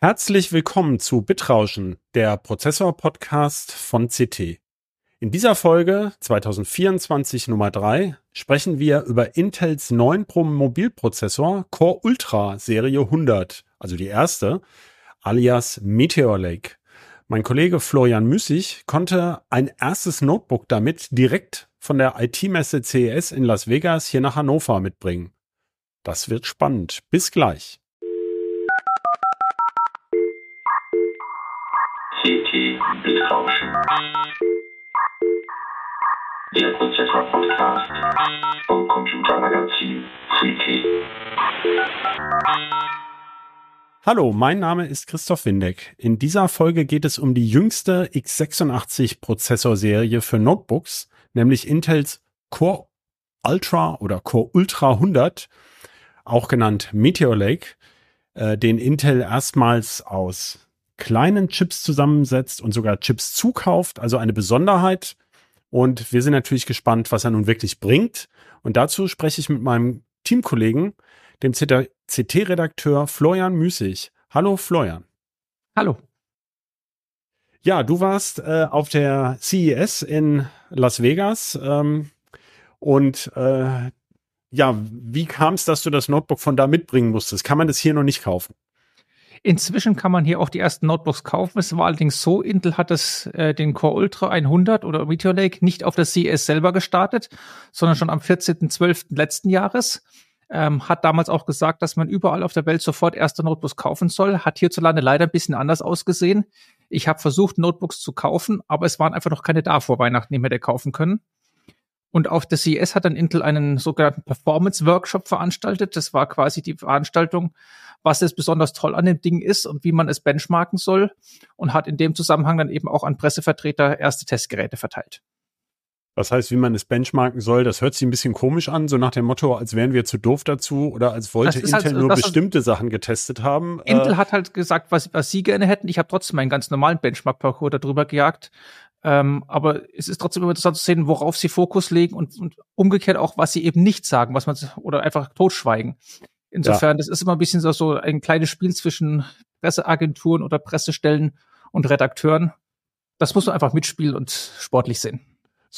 Herzlich willkommen zu Bitrauschen, der Prozessor-Podcast von CT. In dieser Folge 2024 Nummer 3 sprechen wir über Intels neuen Pro Mobilprozessor Core Ultra Serie 100, also die erste, alias Meteor Lake. Mein Kollege Florian Müssig konnte ein erstes Notebook damit direkt von der IT-Messe CES in Las Vegas hier nach Hannover mitbringen. Das wird spannend. Bis gleich. CT Bitrauschen. Der Prozessor-Podcast vom Computermagazin CT. Hallo, mein Name ist Christoph Windeck. In dieser Folge geht es um die jüngste x86 Prozessorserie für Notebooks, nämlich Intels Core Ultra oder Core Ultra 100, auch genannt Meteor Lake, äh, den Intel erstmals aus kleinen Chips zusammensetzt und sogar Chips zukauft, also eine Besonderheit. Und wir sind natürlich gespannt, was er nun wirklich bringt. Und dazu spreche ich mit meinem Teamkollegen, dem CT-Redakteur Florian Müßig. Hallo Florian. Hallo. Ja, du warst äh, auf der CES in Las Vegas ähm, und äh, ja, wie kam es, dass du das Notebook von da mitbringen musstest? Kann man das hier noch nicht kaufen? Inzwischen kann man hier auch die ersten Notebooks kaufen. Es war allerdings so, Intel hat das, äh, den Core Ultra 100 oder Meteor Lake nicht auf der CES selber gestartet, sondern schon am 14.12. letzten Jahres. Ähm, hat damals auch gesagt, dass man überall auf der Welt sofort erste Notebooks kaufen soll. Hat hierzulande leider ein bisschen anders ausgesehen. Ich habe versucht, Notebooks zu kaufen, aber es waren einfach noch keine da vor Weihnachten, die wir da kaufen können. Und auf der CES hat dann Intel einen sogenannten Performance-Workshop veranstaltet. Das war quasi die Veranstaltung, was jetzt besonders toll an dem Ding ist und wie man es benchmarken soll. Und hat in dem Zusammenhang dann eben auch an Pressevertreter erste Testgeräte verteilt. Das heißt, wie man es benchmarken soll, das hört sich ein bisschen komisch an, so nach dem Motto, als wären wir zu doof dazu oder als wollte Intel halt, nur bestimmte Sachen getestet haben. Intel äh, hat halt gesagt, was, was sie gerne hätten. Ich habe trotzdem einen ganz normalen Benchmark-Parcours darüber gejagt. Ähm, aber es ist trotzdem immer interessant zu sehen, worauf sie Fokus legen und, und umgekehrt auch, was sie eben nicht sagen, was man oder einfach totschweigen. Insofern, ja. das ist immer ein bisschen so, so ein kleines Spiel zwischen Presseagenturen oder Pressestellen und Redakteuren. Das muss man einfach mitspielen und sportlich sehen.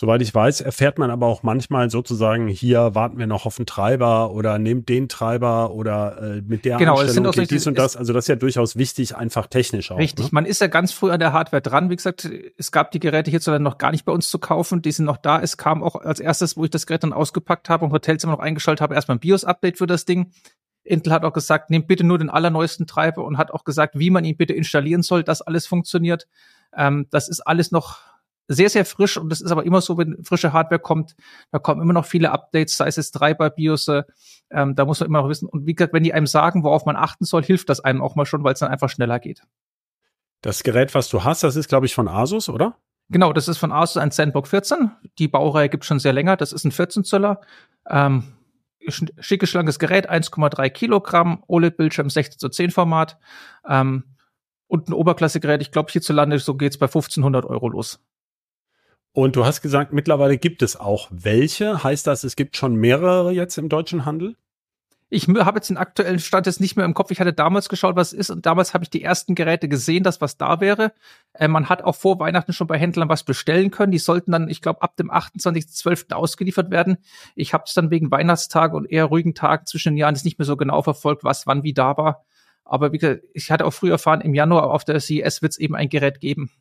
Soweit ich weiß, erfährt man aber auch manchmal sozusagen, hier warten wir noch auf einen Treiber oder nehmt den Treiber oder äh, mit der genau, Einstellung geht dies und das. Also das ist ja durchaus wichtig, einfach technisch auch. Richtig, ne? man ist ja ganz früh an der Hardware dran. Wie gesagt, es gab die Geräte hierzulande noch gar nicht bei uns zu kaufen. Die sind noch da. Es kam auch als erstes, wo ich das Gerät dann ausgepackt habe und Hotelzimmer noch eingeschaltet habe, erstmal ein BIOS-Update für das Ding. Intel hat auch gesagt, nehmt bitte nur den allerneuesten Treiber und hat auch gesagt, wie man ihn bitte installieren soll, dass alles funktioniert. Ähm, das ist alles noch sehr, sehr frisch und das ist aber immer so, wenn frische Hardware kommt, da kommen immer noch viele Updates, sei es jetzt Treiber, BIOS, ähm, da muss man immer noch wissen. Und wie gesagt, wenn die einem sagen, worauf man achten soll, hilft das einem auch mal schon, weil es dann einfach schneller geht. Das Gerät, was du hast, das ist, glaube ich, von Asus, oder? Genau, das ist von Asus ein Zenbook 14. Die Baureihe gibt schon sehr länger. Das ist ein 14 Zöller. Ähm, schickes, schlankes Gerät, 1,3 Kilogramm, OLED-Bildschirm 16 zu 10 Format. Ähm, und ein Oberklasse-Gerät, ich glaube hierzulande, so geht's bei 1500 Euro los. Und du hast gesagt, mittlerweile gibt es auch welche. Heißt das, es gibt schon mehrere jetzt im deutschen Handel? Ich habe jetzt den aktuellen Stand jetzt nicht mehr im Kopf. Ich hatte damals geschaut, was ist, und damals habe ich die ersten Geräte gesehen, dass was da wäre. Äh, man hat auch vor Weihnachten schon bei Händlern was bestellen können. Die sollten dann, ich glaube, ab dem 28.12. ausgeliefert werden. Ich habe es dann wegen Weihnachtstage und eher ruhigen Tagen zwischen den Jahren nicht mehr so genau verfolgt, was wann wie da war. Aber wie gesagt, ich hatte auch früh erfahren, im Januar auf der CES wird es eben ein Gerät geben.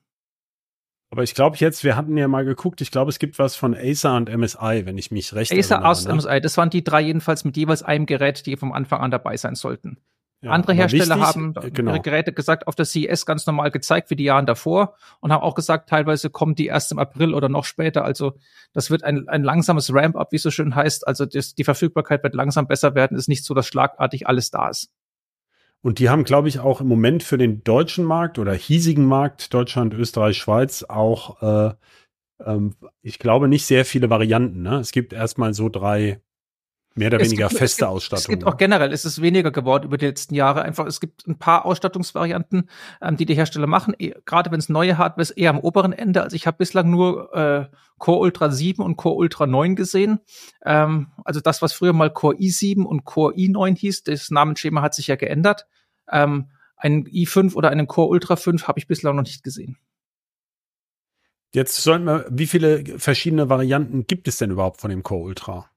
Aber ich glaube jetzt, wir hatten ja mal geguckt, ich glaube, es gibt was von Acer und MSI, wenn ich mich recht Acer, erinnere. Acer, ne? MSI, das waren die drei jedenfalls mit jeweils einem Gerät, die vom Anfang an dabei sein sollten. Ja, Andere Hersteller wichtig, haben äh, genau. ihre Geräte gesagt, auf der CES ganz normal gezeigt, wie die Jahren davor und haben auch gesagt, teilweise kommen die erst im April oder noch später. Also das wird ein, ein langsames Ramp-up, wie es so schön heißt. Also das, die Verfügbarkeit wird langsam besser werden. Es ist nicht so, dass schlagartig alles da ist. Und die haben, glaube ich, auch im Moment für den deutschen Markt oder hiesigen Markt, Deutschland, Österreich, Schweiz, auch, äh, ähm, ich glaube, nicht sehr viele Varianten. Ne? Es gibt erstmal so drei mehr oder es weniger gibt, feste es Ausstattungen. Es gibt auch generell, es ist weniger geworden über die letzten Jahre. Einfach, es gibt ein paar Ausstattungsvarianten, ähm, die die Hersteller machen. E gerade wenn es neue Hardware ist, eher am oberen Ende. Also ich habe bislang nur äh, Core Ultra 7 und Core Ultra 9 gesehen. Ähm, also das, was früher mal Core i7 und Core i9 hieß, das Namensschema hat sich ja geändert. Ähm, Einen i5 oder einen Core Ultra 5 habe ich bislang noch nicht gesehen. Jetzt sollten wir, wie viele verschiedene Varianten gibt es denn überhaupt von dem Core Ultra?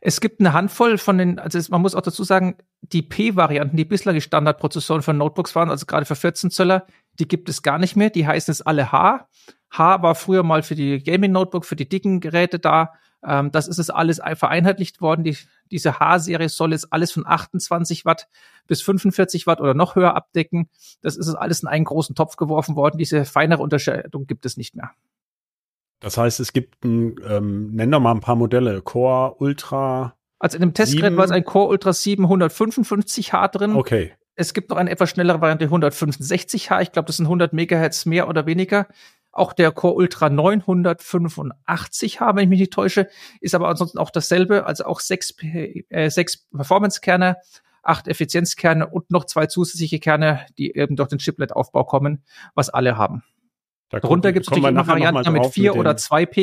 Es gibt eine Handvoll von den, also es, man muss auch dazu sagen, die P-Varianten, die bislang die Standardprozessoren von Notebooks waren, also gerade für 14 Zöller, die gibt es gar nicht mehr. Die heißen jetzt alle H. H war früher mal für die Gaming-Notebook, für die dicken Geräte da. Ähm, das ist es alles vereinheitlicht worden. Die, diese H-Serie soll jetzt alles von 28 Watt bis 45 Watt oder noch höher abdecken. Das ist es alles in einen großen Topf geworfen worden. Diese feinere Unterscheidung gibt es nicht mehr. Das heißt, es gibt ein, ähm, nenn doch mal ein paar Modelle. Core, Ultra. Also in dem Testgerät war es ein Core Ultra 755H drin. Okay. Es gibt noch eine etwas schnellere Variante 165H. Ich glaube, das sind 100 Megahertz mehr oder weniger. Auch der Core Ultra 985H, wenn ich mich nicht täusche, ist aber ansonsten auch dasselbe. Also auch sechs, äh, sechs Performance-Kerne, acht Effizienzkerne und noch zwei zusätzliche Kerne, die eben durch den Chiplet-Aufbau kommen, was alle haben. Da Darunter gibt es natürlich immer Varianten mit vier mit oder zwei P,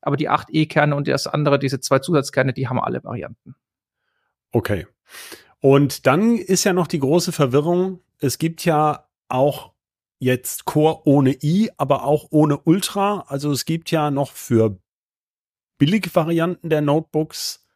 aber die 8 E-Kerne und das andere, diese zwei Zusatzkerne, die haben alle Varianten. Okay. Und dann ist ja noch die große Verwirrung. Es gibt ja auch jetzt Core ohne i, aber auch ohne Ultra. Also es gibt ja noch für Billigvarianten der Notebooks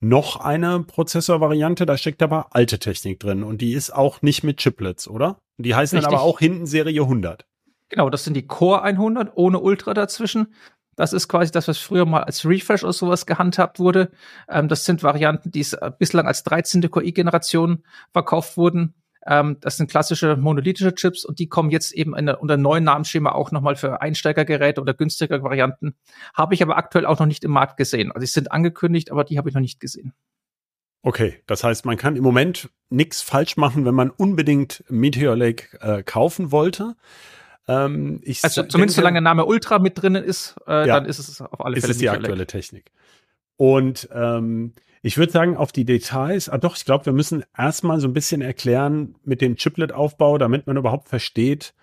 noch eine Prozessorvariante. Da steckt aber alte Technik drin und die ist auch nicht mit Chiplets, oder? Die heißen Richtig. dann aber auch hinten Serie 100. Genau, das sind die Core 100 ohne Ultra dazwischen. Das ist quasi das, was früher mal als Refresh oder sowas gehandhabt wurde. Ähm, das sind Varianten, die äh, bislang als 13. Core-i-Generation verkauft wurden. Ähm, das sind klassische monolithische Chips und die kommen jetzt eben der, unter neuen Namensschema auch nochmal für Einsteigergeräte oder günstigere Varianten. Habe ich aber aktuell auch noch nicht im Markt gesehen. Also sie sind angekündigt, aber die habe ich noch nicht gesehen. Okay, das heißt, man kann im Moment nichts falsch machen, wenn man unbedingt Meteor Lake äh, kaufen wollte. Ähm, ich also zumindest denke, solange Name Ultra mit drinnen ist, äh, ja, dann ist es auf alle Fälle. Ist es die aktuelle Technik. Und ähm, ich würde sagen, auf die Details, ah doch, ich glaube, wir müssen erstmal so ein bisschen erklären mit dem Chiplet-Aufbau, damit man überhaupt versteht,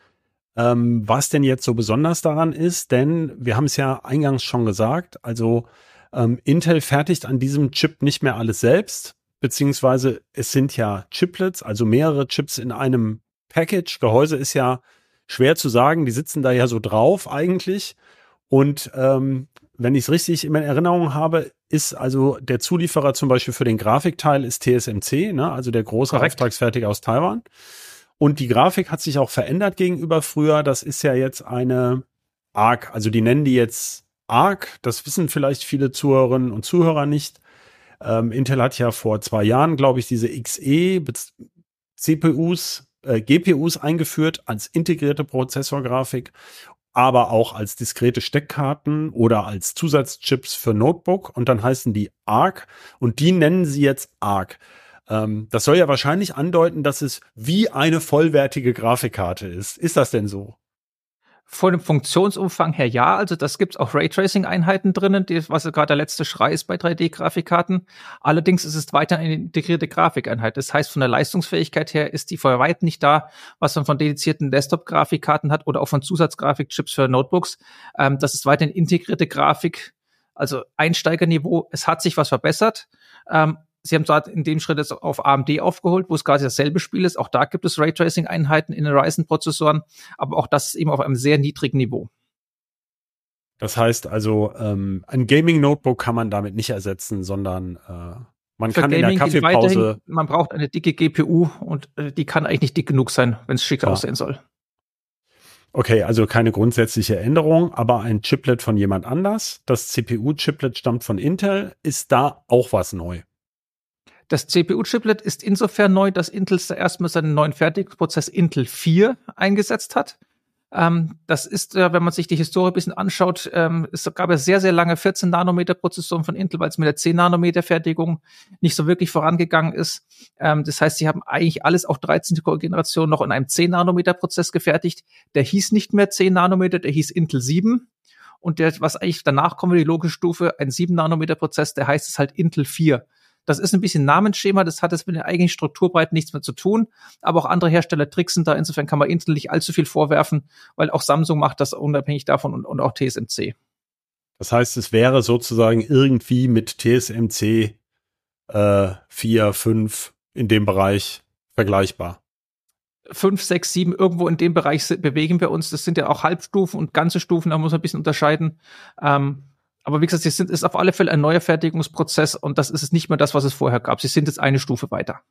ähm, was denn jetzt so besonders daran ist. Denn wir haben es ja eingangs schon gesagt, also ähm, Intel fertigt an diesem Chip nicht mehr alles selbst, beziehungsweise es sind ja Chiplets, also mehrere Chips in einem Package. Gehäuse ist ja schwer zu sagen. Die sitzen da ja so drauf eigentlich. Und ähm, wenn ich es richtig in Erinnerung habe, ist also der Zulieferer zum Beispiel für den Grafikteil ist TSMC, ne? also der große Korrekt. Auftragsfertiger aus Taiwan. Und die Grafik hat sich auch verändert gegenüber früher. Das ist ja jetzt eine ARC, also die nennen die jetzt ARC. Das wissen vielleicht viele Zuhörerinnen und Zuhörer nicht. Ähm, Intel hat ja vor zwei Jahren, glaube ich, diese XE CPUs äh, GPUs eingeführt als integrierte Prozessorgrafik, aber auch als diskrete Steckkarten oder als Zusatzchips für Notebook und dann heißen die ARC und die nennen sie jetzt ARC. Ähm, das soll ja wahrscheinlich andeuten, dass es wie eine vollwertige Grafikkarte ist. Ist das denn so? Von dem Funktionsumfang her ja, also das gibt's auch Raytracing-Einheiten drinnen, die, was gerade der letzte Schrei ist bei 3D-Grafikkarten. Allerdings ist es weiter eine integrierte Grafikeinheit. Das heißt, von der Leistungsfähigkeit her ist die vor weit nicht da, was man von dedizierten Desktop-Grafikkarten hat oder auch von Zusatzgrafikchips für Notebooks. Ähm, das ist weiterhin integrierte Grafik, also Einsteigerniveau. Es hat sich was verbessert. Ähm, Sie haben zwar in dem Schritt jetzt auf AMD aufgeholt, wo es quasi dasselbe Spiel ist. Auch da gibt es Raytracing-Einheiten in den Ryzen-Prozessoren, aber auch das eben auf einem sehr niedrigen Niveau. Das heißt also, ähm, ein Gaming-Notebook kann man damit nicht ersetzen, sondern äh, man Für kann Gaming in der Kaffeepause. Man braucht eine dicke GPU und äh, die kann eigentlich nicht dick genug sein, wenn es schick ja. aussehen soll. Okay, also keine grundsätzliche Änderung, aber ein Chiplet von jemand anders. Das CPU-Chiplet stammt von Intel. Ist da auch was neu? Das CPU-Chiplet ist insofern neu, dass Intel erstmal seinen neuen Fertigungsprozess Intel 4 eingesetzt hat. Ähm, das ist, äh, wenn man sich die Historie ein bisschen anschaut, ähm, es gab ja sehr, sehr lange 14 Nanometer Prozessoren von Intel, weil es mit der 10 Nanometer Fertigung nicht so wirklich vorangegangen ist. Ähm, das heißt, sie haben eigentlich alles, auch 13. Generation, noch in einem 10 Nanometer Prozess gefertigt. Der hieß nicht mehr 10 Nanometer, der hieß Intel 7. Und der, was eigentlich danach kommt, die logische Stufe, ein 7 Nanometer Prozess, der heißt es halt Intel 4. Das ist ein bisschen Namensschema, das hat jetzt mit der eigentlichen Strukturbreite nichts mehr zu tun. Aber auch andere Hersteller tricksen da. Insofern kann man Intel nicht allzu viel vorwerfen, weil auch Samsung macht das unabhängig davon und, und auch TSMC. Das heißt, es wäre sozusagen irgendwie mit TSMC äh, 4, 5 in dem Bereich vergleichbar. fünf, sechs, sieben, irgendwo in dem Bereich bewegen wir uns. Das sind ja auch Halbstufen und ganze Stufen, da muss man ein bisschen unterscheiden. Ähm, aber wie gesagt, sie sind, ist auf alle Fälle ein neuer Fertigungsprozess und das ist nicht mehr das, was es vorher gab. Sie sind jetzt eine Stufe weiter.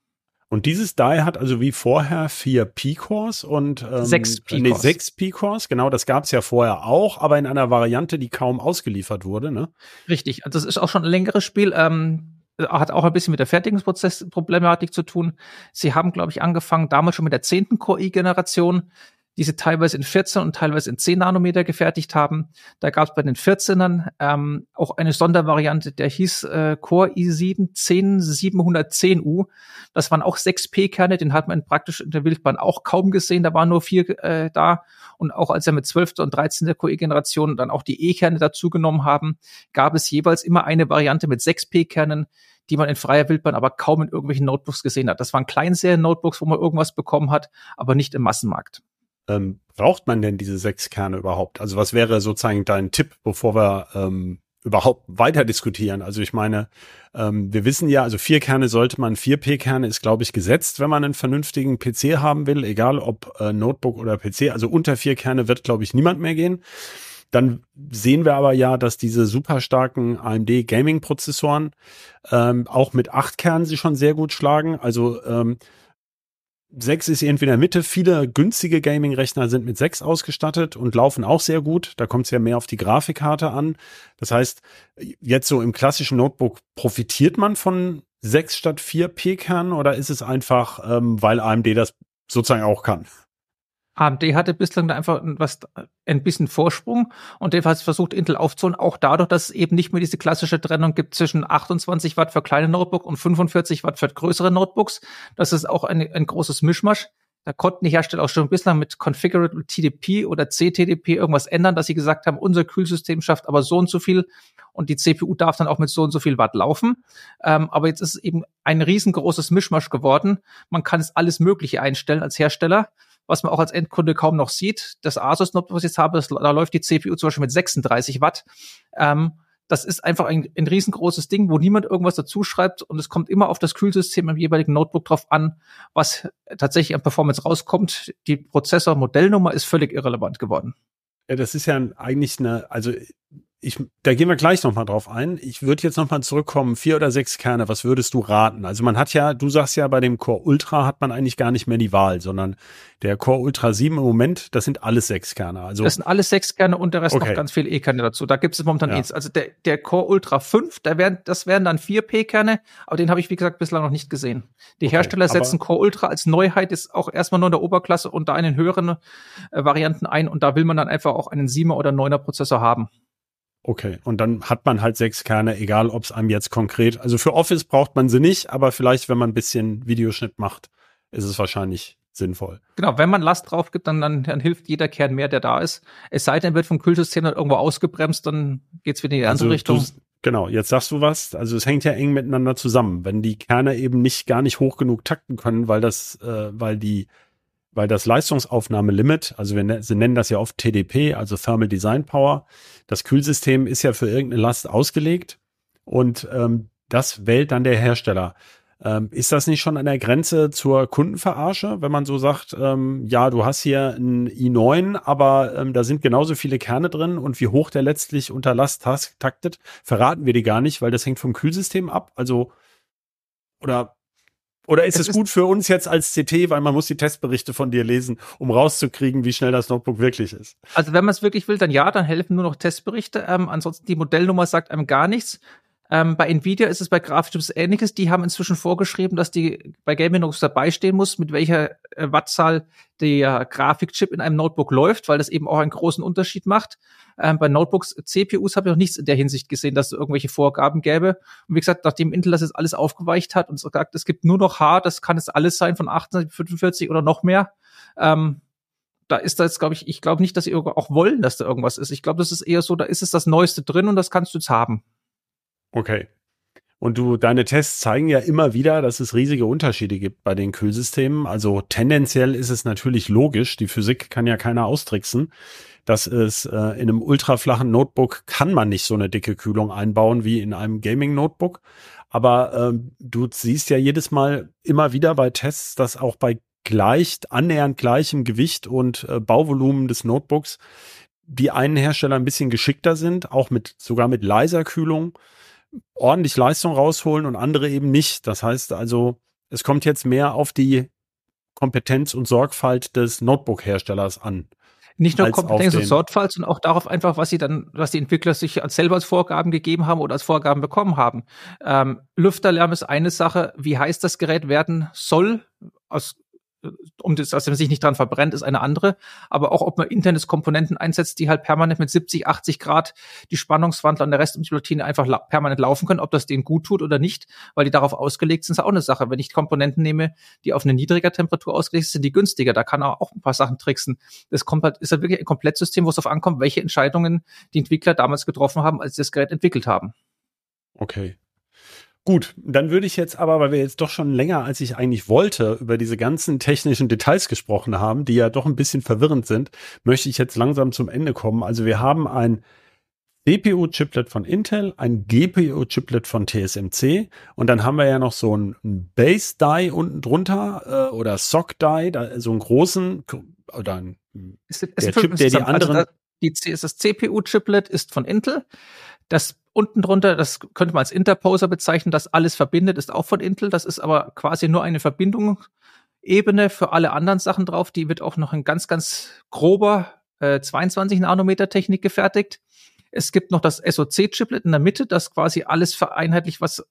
Und dieses Die hat also wie vorher vier P-Cores und ähm, sechs P-Cores. Nee, sechs P-Cores, genau, das gab es ja vorher auch, aber in einer Variante, die kaum ausgeliefert wurde, ne? Richtig, also das ist auch schon ein längeres Spiel. Ähm, hat auch ein bisschen mit der Fertigungsprozessproblematik zu tun. Sie haben, glaube ich, angefangen damals schon mit der zehnten Core-i-Generation die sie teilweise in 14 und teilweise in 10 Nanometer gefertigt haben. Da gab es bei den 14ern ähm, auch eine Sondervariante, der hieß äh, Core i7 10710U. Das waren auch 6P-Kerne, den hat man praktisch in der Wildbahn auch kaum gesehen. Da waren nur vier äh, da. Und auch als er mit 12. und 13. Core-i-Generation dann auch die E-Kerne dazugenommen haben, gab es jeweils immer eine Variante mit 6P-Kernen, die man in freier Wildbahn aber kaum in irgendwelchen Notebooks gesehen hat. Das waren Kleinserien-Notebooks, wo man irgendwas bekommen hat, aber nicht im Massenmarkt ähm, braucht man denn diese sechs Kerne überhaupt? Also was wäre sozusagen dein Tipp, bevor wir ähm, überhaupt weiter diskutieren? Also ich meine, ähm, wir wissen ja, also vier Kerne sollte man, vier P-Kerne ist, glaube ich, gesetzt, wenn man einen vernünftigen PC haben will, egal ob äh, Notebook oder PC. Also unter vier Kerne wird, glaube ich, niemand mehr gehen. Dann sehen wir aber ja, dass diese super starken AMD Gaming Prozessoren ähm, auch mit acht Kernen sie schon sehr gut schlagen. Also ähm, 6 ist irgendwie in der Mitte. Viele günstige Gaming-Rechner sind mit 6 ausgestattet und laufen auch sehr gut. Da kommt es ja mehr auf die Grafikkarte an. Das heißt, jetzt so im klassischen Notebook profitiert man von 6 statt 4 P-Kernen oder ist es einfach, ähm, weil AMD das sozusagen auch kann? AMD hatte bislang einfach was, ein bisschen Vorsprung und jedenfalls versucht Intel aufzuholen, auch dadurch, dass es eben nicht mehr diese klassische Trennung gibt zwischen 28 Watt für kleine Notebooks und 45 Watt für größere Notebooks. Das ist auch ein, ein großes Mischmasch. Da konnten die Hersteller auch schon bislang mit Configurable TDP oder CTDP irgendwas ändern, dass sie gesagt haben, unser Kühlsystem schafft aber so und so viel und die CPU darf dann auch mit so und so viel Watt laufen. Ähm, aber jetzt ist es eben ein riesengroßes Mischmasch geworden. Man kann es alles Mögliche einstellen als Hersteller was man auch als Endkunde kaum noch sieht. Das Asus Notebook, was ich jetzt habe, das, da läuft die CPU zum Beispiel mit 36 Watt. Ähm, das ist einfach ein, ein riesengroßes Ding, wo niemand irgendwas dazu schreibt und es kommt immer auf das Kühlsystem im jeweiligen Notebook drauf an, was tatsächlich an Performance rauskommt. Die Prozessor-Modellnummer ist völlig irrelevant geworden. Ja, das ist ja eigentlich eine, also ich, da gehen wir gleich nochmal drauf ein. Ich würde jetzt nochmal zurückkommen, vier oder sechs Kerne, was würdest du raten? Also man hat ja, du sagst ja, bei dem Core Ultra hat man eigentlich gar nicht mehr die Wahl, sondern der Core Ultra 7 im Moment, das sind alles sechs Kerne. Also das sind alles sechs Kerne und der Rest okay. noch ganz viel E-Kerne dazu. Da gibt es momentan ja. eins. Also der, der Core Ultra 5, da wären, das wären dann vier P-Kerne, aber den habe ich, wie gesagt, bislang noch nicht gesehen. Die okay, Hersteller setzen Core Ultra als Neuheit, ist auch erstmal nur in der Oberklasse und da einen höheren äh, Varianten ein und da will man dann einfach auch einen 7er oder 9er Prozessor haben. Okay, und dann hat man halt sechs Kerne, egal ob es einem jetzt konkret, also für Office braucht man sie nicht, aber vielleicht, wenn man ein bisschen Videoschnitt macht, ist es wahrscheinlich sinnvoll. Genau, wenn man Last drauf gibt, dann, dann, dann hilft jeder Kern mehr, der da ist. Es sei denn, wird vom Kühlsystem dann irgendwo ausgebremst, dann geht's wieder in die andere also Richtung. Du, genau, jetzt sagst du was, also es hängt ja eng miteinander zusammen. Wenn die Kerne eben nicht gar nicht hoch genug takten können, weil das, äh, weil die weil das Leistungsaufnahmelimit, also wir ne-, sie nennen das ja oft TDP, also Thermal Design Power, das Kühlsystem ist ja für irgendeine Last ausgelegt und ähm, das wählt dann der Hersteller. Ähm, ist das nicht schon an der Grenze zur Kundenverarsche, wenn man so sagt, ähm, ja, du hast hier ein i9, aber ähm, da sind genauso viele Kerne drin und wie hoch der letztlich unter Last taktet, verraten wir die gar nicht, weil das hängt vom Kühlsystem ab. Also, oder oder ist es, es gut für uns jetzt als CT, weil man muss die Testberichte von dir lesen, um rauszukriegen, wie schnell das Notebook wirklich ist? Also wenn man es wirklich will, dann ja, dann helfen nur noch Testberichte. Ähm, ansonsten die Modellnummer sagt einem gar nichts. Ähm, bei Nvidia ist es bei Grafikchips ähnliches. Die haben inzwischen vorgeschrieben, dass die bei Gaming Notebooks dabei stehen muss, mit welcher äh, Wattzahl der Grafikchip in einem Notebook läuft, weil das eben auch einen großen Unterschied macht. Ähm, bei Notebooks, CPUs habe ich noch nichts in der Hinsicht gesehen, dass es irgendwelche Vorgaben gäbe. Und wie gesagt, nachdem Intel das jetzt alles aufgeweicht hat und sagt, es gibt nur noch H, das kann es alles sein von 28, 45 oder noch mehr. Ähm, da ist das, glaube ich, ich glaube nicht, dass sie auch wollen, dass da irgendwas ist. Ich glaube, das ist eher so, da ist es das Neueste drin und das kannst du jetzt haben. Okay. Und du, deine Tests zeigen ja immer wieder, dass es riesige Unterschiede gibt bei den Kühlsystemen. Also tendenziell ist es natürlich logisch. Die Physik kann ja keiner austricksen. dass es äh, in einem ultraflachen Notebook kann man nicht so eine dicke Kühlung einbauen wie in einem Gaming-Notebook. Aber ähm, du siehst ja jedes Mal immer wieder bei Tests, dass auch bei gleicht annähernd gleichem Gewicht und äh, Bauvolumen des Notebooks die einen Hersteller ein bisschen geschickter sind, auch mit sogar mit leiser Kühlung ordentlich Leistung rausholen und andere eben nicht. Das heißt also, es kommt jetzt mehr auf die Kompetenz und Sorgfalt des Notebook-Herstellers an. Nicht nur Kompetenz und Sorgfalt, sondern auch darauf einfach, was sie dann, was die Entwickler sich als selber als Vorgaben gegeben haben oder als Vorgaben bekommen haben. Ähm, Lüfterlärm ist eine Sache, wie heiß das Gerät werden soll, aus um das, dass man sich nicht dran verbrennt, ist eine andere. Aber auch, ob man internes Komponenten einsetzt, die halt permanent mit 70, 80 Grad die Spannungswandler und der Rest einfach la permanent laufen können, ob das denen gut tut oder nicht, weil die darauf ausgelegt sind, ist auch eine Sache. Wenn ich Komponenten nehme, die auf eine niedriger Temperatur ausgelegt sind, sind die günstiger. Da kann auch ein paar Sachen tricksen. Das kommt halt, ist halt wirklich ein Komplettsystem, wo es darauf ankommt, welche Entscheidungen die Entwickler damals getroffen haben, als sie das Gerät entwickelt haben. Okay. Gut, dann würde ich jetzt aber, weil wir jetzt doch schon länger, als ich eigentlich wollte, über diese ganzen technischen Details gesprochen haben, die ja doch ein bisschen verwirrend sind, möchte ich jetzt langsam zum Ende kommen. Also wir haben ein CPU-Chiplet von Intel, ein GPU-Chiplet von TSMC und dann haben wir ja noch so ein Base-Die unten drunter äh, oder Sock-Die, so einen großen oder ein, es, es der Chip, der die anderen... Also die, das CPU-Chiplet ist von Intel. Das unten drunter, das könnte man als Interposer bezeichnen, das alles verbindet, ist auch von Intel. Das ist aber quasi nur eine Verbindungsebene für alle anderen Sachen drauf. Die wird auch noch in ganz, ganz grober äh, 22 Nanometer Technik gefertigt. Es gibt noch das SoC-Chiplet in der Mitte, das quasi alles vereinheitlicht, was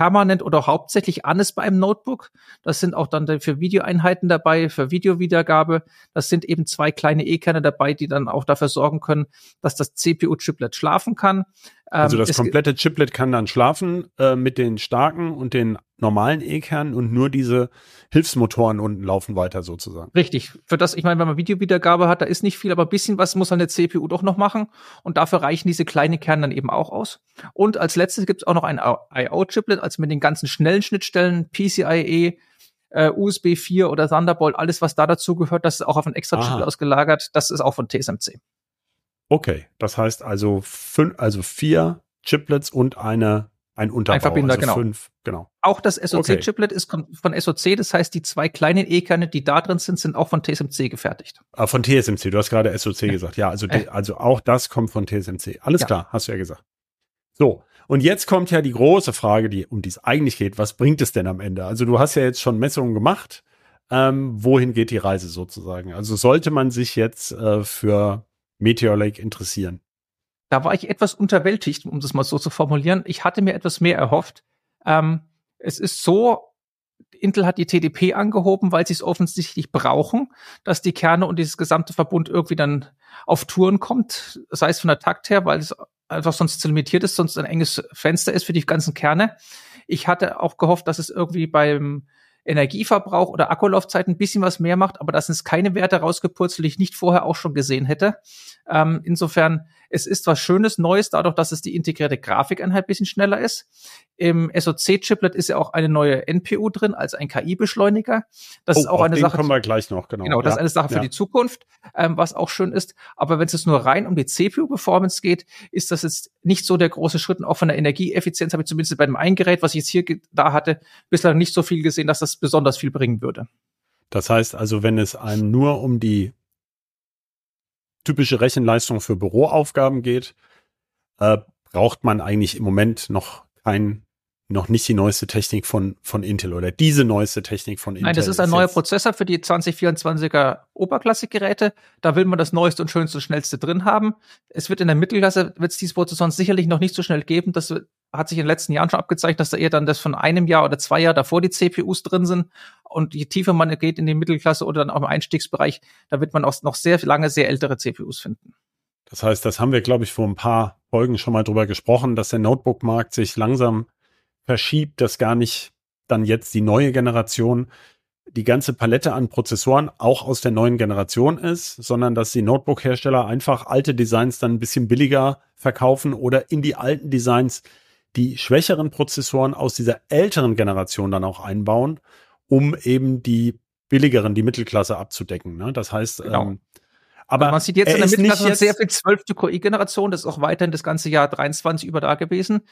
permanent oder hauptsächlich an ist bei einem Notebook. Das sind auch dann für Videoeinheiten dabei, für Videowiedergabe. Das sind eben zwei kleine E-Kerne dabei, die dann auch dafür sorgen können, dass das CPU-Chiplet schlafen kann. Also ähm, das komplette Chiplet kann dann schlafen äh, mit den starken und den normalen E-Kernen und nur diese Hilfsmotoren unten laufen weiter sozusagen. Richtig. Für das, ich meine, wenn man Videowiedergabe hat, da ist nicht viel, aber ein bisschen was muss eine CPU doch noch machen. Und dafür reichen diese kleinen Kerne dann eben auch aus. Und als letztes gibt es auch noch ein I.O.-Chiplet, also mit den ganzen schnellen Schnittstellen, PCIe, äh, USB 4 oder Thunderbolt, alles, was da dazu gehört, das ist auch auf ein extra Chiplet ausgelagert. Das ist auch von TSMC. Okay, das heißt also fünf, also vier Chiplets und eine ein Unterbau. Ein Verbinder, also genau. Fünf, genau. Auch das SoC-Chiplet okay. ist von SoC, das heißt, die zwei kleinen E-Kerne, die da drin sind, sind auch von TSMC gefertigt. Ah, von TSMC, du hast gerade SoC ja. gesagt. Ja, also, äh. also auch das kommt von TSMC. Alles ja. klar, hast du ja gesagt. So, und jetzt kommt ja die große Frage, die, um die es eigentlich geht. Was bringt es denn am Ende? Also du hast ja jetzt schon Messungen gemacht. Ähm, wohin geht die Reise sozusagen? Also sollte man sich jetzt äh, für Meteor Lake interessieren? Da war ich etwas unterwältigt, um das mal so zu formulieren. Ich hatte mir etwas mehr erhofft. Ähm, es ist so, Intel hat die TDP angehoben, weil sie es offensichtlich brauchen, dass die Kerne und dieses gesamte Verbund irgendwie dann auf Touren kommt, sei es von der Takt her, weil es einfach sonst zu limitiert ist, sonst ein enges Fenster ist für die ganzen Kerne. Ich hatte auch gehofft, dass es irgendwie beim Energieverbrauch oder Akkulaufzeit ein bisschen was mehr macht, aber das sind keine Werte rausgepurzelt, die ich nicht vorher auch schon gesehen hätte. Ähm, insofern, es ist was Schönes, Neues, dadurch, dass es die integrierte Grafikeinheit bisschen schneller ist. Im SoC-Chiplet ist ja auch eine neue NPU drin, als ein KI-Beschleuniger. Das oh, ist auch eine Sache. kommen wir gleich noch, genau. Genau, das ja. ist eine Sache für ja. die Zukunft, ähm, was auch schön ist. Aber wenn es jetzt nur rein um die CPU-Performance geht, ist das jetzt nicht so der große Schritt. Und auch von der Energieeffizienz habe ich zumindest bei dem einen Gerät, was ich jetzt hier da hatte, bislang nicht so viel gesehen, dass das besonders viel bringen würde. Das heißt also, wenn es einem nur um die typische Rechenleistung für Büroaufgaben geht, äh, braucht man eigentlich im Moment noch kein noch nicht die neueste Technik von, von Intel oder diese neueste Technik von Intel. Nein, das ist ein neuer Prozessor für die 2024er Oberklasse-Geräte. Da will man das neueste und schönste und schnellste drin haben. Es wird in der Mittelklasse, wird es diese Prozessoren sicherlich noch nicht so schnell geben. Das hat sich in den letzten Jahren schon abgezeichnet, dass da eher dann das von einem Jahr oder zwei Jahren davor die CPUs drin sind. Und je tiefer man geht in die Mittelklasse oder dann auch im Einstiegsbereich, da wird man auch noch sehr lange sehr ältere CPUs finden. Das heißt, das haben wir, glaube ich, vor ein paar Folgen schon mal drüber gesprochen, dass der Notebook-Markt sich langsam verschiebt, dass gar nicht dann jetzt die neue Generation die ganze Palette an Prozessoren auch aus der neuen Generation ist, sondern dass die Notebook-Hersteller einfach alte Designs dann ein bisschen billiger verkaufen oder in die alten Designs die schwächeren Prozessoren aus dieser älteren Generation dann auch einbauen, um eben die billigeren, die Mittelklasse abzudecken. Ne? Das heißt, genau. ähm, aber also man sieht jetzt in der Mittelklasse sehr viel zwölfte QI-Generation, das ist auch weiterhin das ganze Jahr 23 über da gewesen.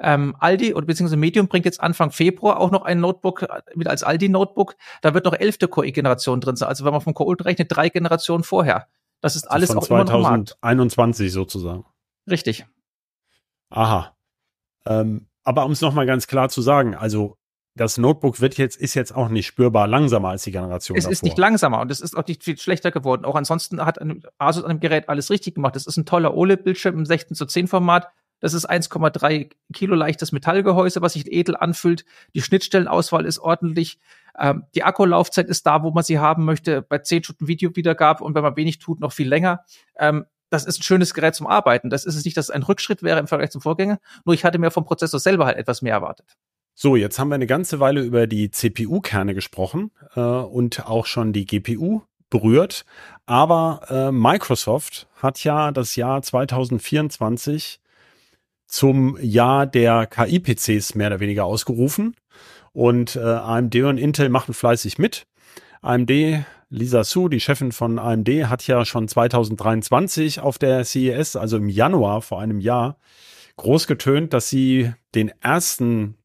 Ähm, Aldi oder beziehungsweise Medium bringt jetzt Anfang Februar auch noch ein Notebook, äh, wieder als Aldi-Notebook. Da wird noch elfte Core-Generation drin sein. Also wenn man vom Core rechnet, drei Generationen vorher. Das ist alles also von auch 2021 sozusagen. Richtig. Aha. Ähm, aber um es nochmal ganz klar zu sagen, also das Notebook wird jetzt, ist jetzt auch nicht spürbar langsamer als die Generation Es davor. ist nicht langsamer und es ist auch nicht viel schlechter geworden. Auch ansonsten hat Asus an dem Gerät alles richtig gemacht. Es ist ein toller OLED-Bildschirm im 16 zu 10 Format. Das ist 1,3 Kilo leichtes Metallgehäuse, was sich edel anfühlt. Die Schnittstellenauswahl ist ordentlich. Ähm, die Akkulaufzeit ist da, wo man sie haben möchte. Bei 10 Stunden Videowiedergabe und wenn man wenig tut, noch viel länger. Ähm, das ist ein schönes Gerät zum Arbeiten. Das ist es nicht, dass es ein Rückschritt wäre im Vergleich zum Vorgänger. Nur ich hatte mir vom Prozessor selber halt etwas mehr erwartet. So, jetzt haben wir eine ganze Weile über die CPU-Kerne gesprochen äh, und auch schon die GPU berührt. Aber äh, Microsoft hat ja das Jahr 2024 zum Jahr der KI-PCs mehr oder weniger ausgerufen. Und äh, AMD und Intel machen fleißig mit. AMD, Lisa Su, die Chefin von AMD, hat ja schon 2023 auf der CES, also im Januar vor einem Jahr, groß getönt, dass sie den ersten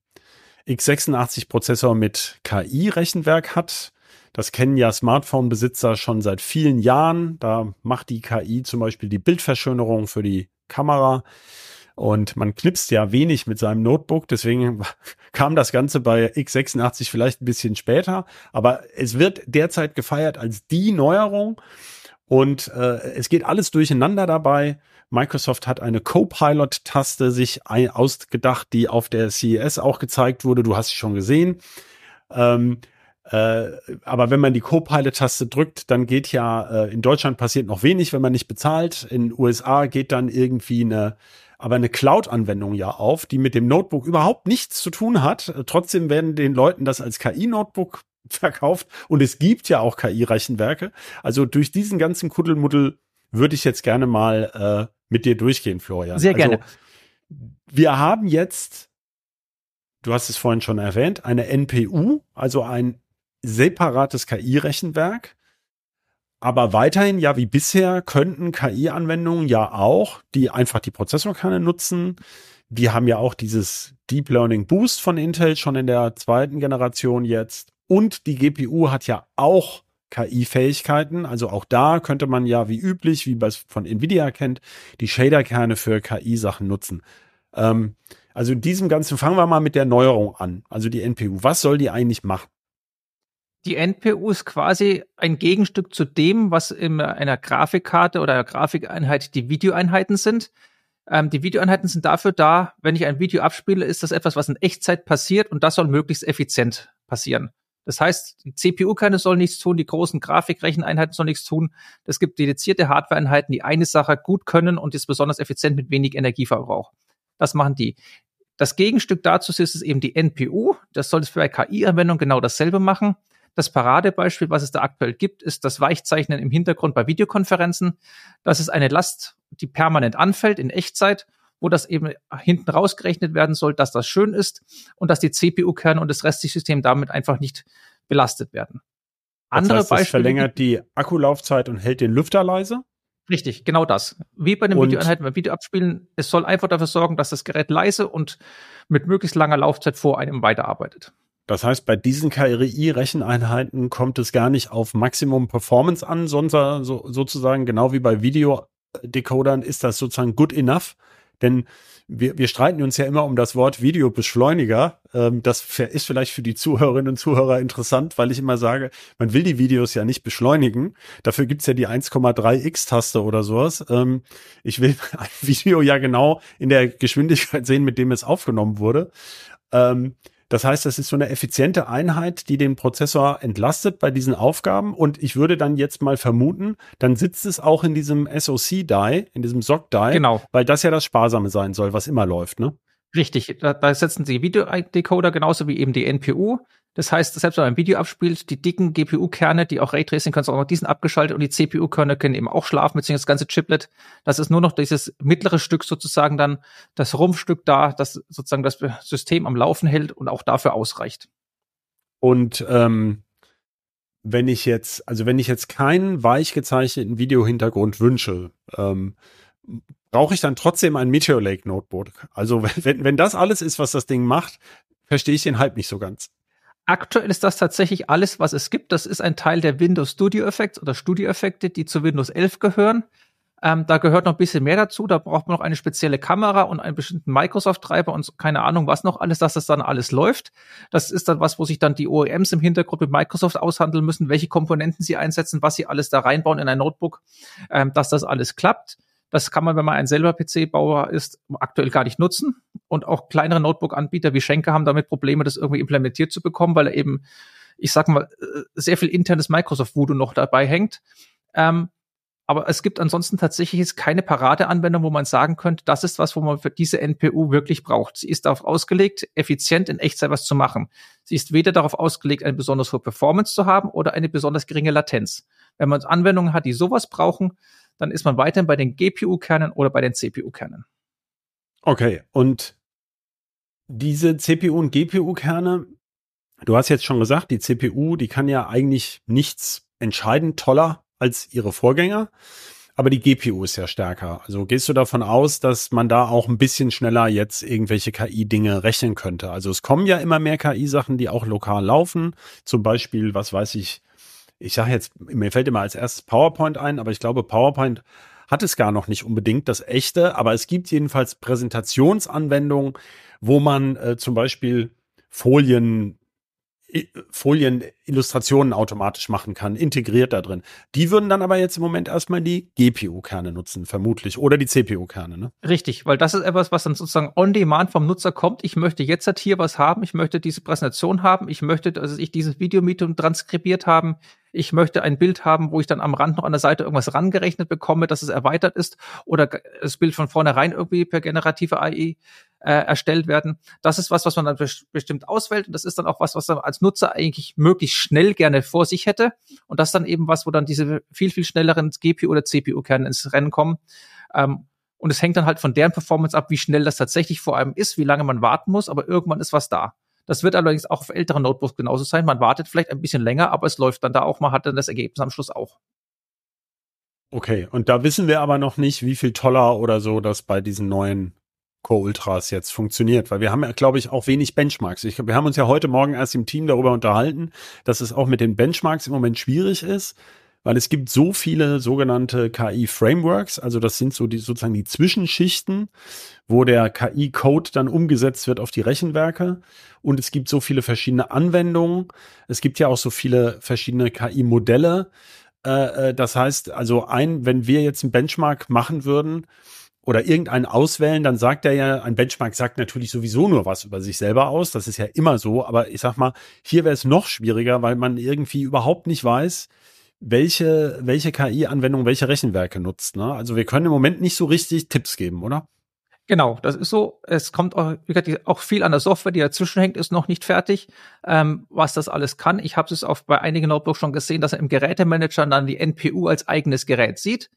x86-Prozessor mit KI-Rechenwerk hat. Das kennen ja Smartphone-Besitzer schon seit vielen Jahren. Da macht die KI zum Beispiel die Bildverschönerung für die Kamera. Und man knipst ja wenig mit seinem Notebook, deswegen kam das Ganze bei x86 vielleicht ein bisschen später, aber es wird derzeit gefeiert als die Neuerung und äh, es geht alles durcheinander dabei. Microsoft hat eine Copilot-Taste sich ausgedacht, die auf der CES auch gezeigt wurde. Du hast sie schon gesehen. Ähm, äh, aber wenn man die Copilot-Taste drückt, dann geht ja, äh, in Deutschland passiert noch wenig, wenn man nicht bezahlt. In USA geht dann irgendwie eine aber eine Cloud-Anwendung ja auf, die mit dem Notebook überhaupt nichts zu tun hat. Trotzdem werden den Leuten das als KI-Notebook verkauft und es gibt ja auch KI-Rechenwerke. Also durch diesen ganzen Kuddelmuddel würde ich jetzt gerne mal äh, mit dir durchgehen, Florian. Sehr gerne. Also, wir haben jetzt, du hast es vorhin schon erwähnt, eine NPU, also ein separates KI-Rechenwerk. Aber weiterhin, ja, wie bisher, könnten KI-Anwendungen ja auch, die einfach die Prozessorkerne nutzen. Die haben ja auch dieses Deep Learning Boost von Intel schon in der zweiten Generation jetzt. Und die GPU hat ja auch KI-Fähigkeiten. Also auch da könnte man ja wie üblich, wie man es von Nvidia kennt, die Shader-Kerne für KI-Sachen nutzen. Ähm, also in diesem Ganzen fangen wir mal mit der Neuerung an. Also die NPU. Was soll die eigentlich machen? Die NPU ist quasi ein Gegenstück zu dem, was in einer Grafikkarte oder einer Grafikeinheit die Videoeinheiten sind. Ähm, die Videoeinheiten sind dafür da, wenn ich ein Video abspiele, ist das etwas, was in Echtzeit passiert und das soll möglichst effizient passieren. Das heißt, die CPU-Kerne sollen nichts tun, die großen Grafikrecheneinheiten sollen nichts tun. Es gibt dedizierte Hardware-Einheiten, die eine Sache gut können und ist besonders effizient mit wenig Energieverbrauch. Das machen die. Das Gegenstück dazu ist es eben die NPU. Das soll es für eine KI-Anwendung genau dasselbe machen. Das Paradebeispiel, was es da aktuell gibt, ist das Weichzeichnen im Hintergrund bei Videokonferenzen. Das ist eine Last, die permanent anfällt in Echtzeit, wo das eben hinten rausgerechnet werden soll, dass das schön ist und dass die CPU-Kerne und das restliche System damit einfach nicht belastet werden. Andere das heißt, Beispiele. verlängert die Akkulaufzeit und hält den Lüfter leise? Richtig, genau das. Wie bei den Videoeinheiten beim Video abspielen, es soll einfach dafür sorgen, dass das Gerät leise und mit möglichst langer Laufzeit vor einem weiterarbeitet. Das heißt, bei diesen KRI-Recheneinheiten kommt es gar nicht auf Maximum Performance an, sondern so, sozusagen genau wie bei Videodecodern ist das sozusagen good enough. Denn wir, wir streiten uns ja immer um das Wort Videobeschleuniger. Ähm, das ist vielleicht für die Zuhörerinnen und Zuhörer interessant, weil ich immer sage, man will die Videos ja nicht beschleunigen. Dafür gibt's ja die 1,3x-Taste oder sowas. Ähm, ich will ein Video ja genau in der Geschwindigkeit sehen, mit dem es aufgenommen wurde. Ähm, das heißt, das ist so eine effiziente Einheit, die den Prozessor entlastet bei diesen Aufgaben. Und ich würde dann jetzt mal vermuten, dann sitzt es auch in diesem SoC-Die, in diesem SOC-Die, genau. weil das ja das Sparsame sein soll, was immer läuft, ne? Richtig, da, da setzen sie Videodecoder genauso wie eben die NPU. Das heißt, selbst wenn man ein Video abspielt, die dicken GPU-Kerne, die auch Raytracing können, auch noch diesen abgeschaltet und die CPU-Kerne können eben auch schlafen, beziehungsweise das ganze Chiplet. Das ist nur noch dieses mittlere Stück sozusagen dann, das Rumpfstück da, das sozusagen das System am Laufen hält und auch dafür ausreicht. Und ähm, wenn ich jetzt, also wenn ich jetzt keinen weich gezeichneten Videohintergrund wünsche, ähm, brauche ich dann trotzdem ein Meteor Lake Notebook. Also wenn, wenn das alles ist, was das Ding macht, verstehe ich den Hype nicht so ganz. Aktuell ist das tatsächlich alles, was es gibt. Das ist ein Teil der Windows Studio Effects oder Studio Effekte, die zu Windows 11 gehören. Ähm, da gehört noch ein bisschen mehr dazu. Da braucht man noch eine spezielle Kamera und einen bestimmten Microsoft-Treiber und keine Ahnung, was noch alles, dass das dann alles läuft. Das ist dann was, wo sich dann die OEMs im Hintergrund mit Microsoft aushandeln müssen, welche Komponenten sie einsetzen, was sie alles da reinbauen in ein Notebook, ähm, dass das alles klappt. Das kann man, wenn man ein selber PC-Bauer ist, aktuell gar nicht nutzen. Und auch kleinere Notebook-Anbieter wie Schenker haben damit Probleme, das irgendwie implementiert zu bekommen, weil eben, ich sag mal, äh, sehr viel internes Microsoft-Voodoo noch dabei hängt. Ähm, aber es gibt ansonsten tatsächlich keine Paradeanwendung, wo man sagen könnte, das ist was, wo man für diese NPU wirklich braucht. Sie ist darauf ausgelegt, effizient in Echtzeit was zu machen. Sie ist weder darauf ausgelegt, eine besonders hohe Performance zu haben oder eine besonders geringe Latenz. Wenn man Anwendungen hat, die sowas brauchen, dann ist man weiterhin bei den GPU-Kernen oder bei den CPU-Kernen. Okay, und diese CPU und GPU-Kerne, du hast jetzt schon gesagt, die CPU, die kann ja eigentlich nichts entscheidend toller als ihre Vorgänger. Aber die GPU ist ja stärker. Also gehst du davon aus, dass man da auch ein bisschen schneller jetzt irgendwelche KI-Dinge rechnen könnte? Also es kommen ja immer mehr KI-Sachen, die auch lokal laufen. Zum Beispiel, was weiß ich, ich sage jetzt, mir fällt immer als erstes PowerPoint ein, aber ich glaube, PowerPoint hat es gar noch nicht unbedingt das echte, aber es gibt jedenfalls Präsentationsanwendungen, wo man äh, zum Beispiel Folien Folien Illustrationen automatisch machen kann, integriert da drin. Die würden dann aber jetzt im Moment erstmal die GPU-Kerne nutzen, vermutlich, oder die CPU-Kerne, ne? Richtig, weil das ist etwas, was dann sozusagen on demand vom Nutzer kommt. Ich möchte jetzt halt hier was haben, ich möchte diese Präsentation haben, ich möchte, dass ich dieses Videomeeting transkribiert haben, ich möchte ein Bild haben, wo ich dann am Rand noch an der Seite irgendwas rangerechnet bekomme, dass es erweitert ist oder das Bild von vornherein irgendwie per generative AI äh, erstellt werden. Das ist was, was man dann bestimmt auswählt und das ist dann auch was, was man als Nutzer eigentlich möglichst schnell gerne vor sich hätte und das dann eben was, wo dann diese viel, viel schnelleren GPU oder CPU-Kerne ins Rennen kommen. Ähm, und es hängt dann halt von deren Performance ab, wie schnell das tatsächlich vor allem ist, wie lange man warten muss, aber irgendwann ist was da. Das wird allerdings auch auf älteren Notebooks genauso sein. Man wartet vielleicht ein bisschen länger, aber es läuft dann da auch, man hat dann das Ergebnis am Schluss auch. Okay, und da wissen wir aber noch nicht, wie viel toller oder so das bei diesen neuen Core Ultras jetzt funktioniert, weil wir haben ja, glaube ich, auch wenig Benchmarks. Ich, wir haben uns ja heute Morgen erst im Team darüber unterhalten, dass es auch mit den Benchmarks im Moment schwierig ist, weil es gibt so viele sogenannte KI-Frameworks, also das sind so die sozusagen die Zwischenschichten, wo der KI-Code dann umgesetzt wird auf die Rechenwerke. Und es gibt so viele verschiedene Anwendungen. Es gibt ja auch so viele verschiedene KI-Modelle. Äh, äh, das heißt, also ein, wenn wir jetzt einen Benchmark machen würden, oder irgendeinen auswählen, dann sagt er ja, ein Benchmark sagt natürlich sowieso nur was über sich selber aus. Das ist ja immer so. Aber ich sag mal, hier wäre es noch schwieriger, weil man irgendwie überhaupt nicht weiß, welche, welche KI-Anwendung welche Rechenwerke nutzt. Ne? Also wir können im Moment nicht so richtig Tipps geben, oder? Genau, das ist so. Es kommt auch, viel an der Software, die dazwischen hängt, ist noch nicht fertig, ähm, was das alles kann. Ich habe es auch bei einigen Notebooks schon gesehen, dass er im Gerätemanager dann die NPU als eigenes Gerät sieht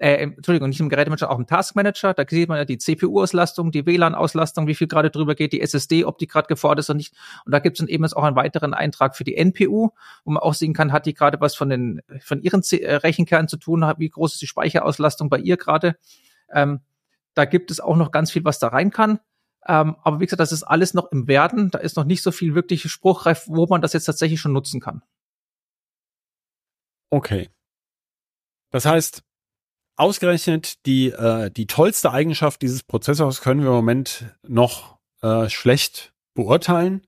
äh, Entschuldigung, nicht im Gerätemanager, auch im Taskmanager. Da sieht man ja die CPU-Auslastung, die WLAN-Auslastung, wie viel gerade drüber geht, die SSD, ob die gerade gefordert ist oder nicht. Und da gibt es dann eben jetzt auch einen weiteren Eintrag für die NPU, wo man auch sehen kann, hat die gerade was von den von ihren C äh, Rechenkernen zu tun, wie groß ist die Speicherauslastung bei ihr gerade. Ähm, da gibt es auch noch ganz viel, was da rein kann. Ähm, aber wie gesagt, das ist alles noch im Werden. Da ist noch nicht so viel wirklich spruchreif, wo man das jetzt tatsächlich schon nutzen kann. Okay. Das heißt, ausgerechnet die, äh, die tollste Eigenschaft dieses Prozessors können wir im Moment noch äh, schlecht beurteilen.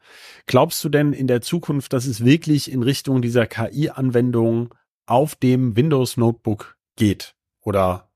Glaubst du denn in der Zukunft, dass es wirklich in Richtung dieser KI-Anwendung auf dem Windows Notebook geht? Oder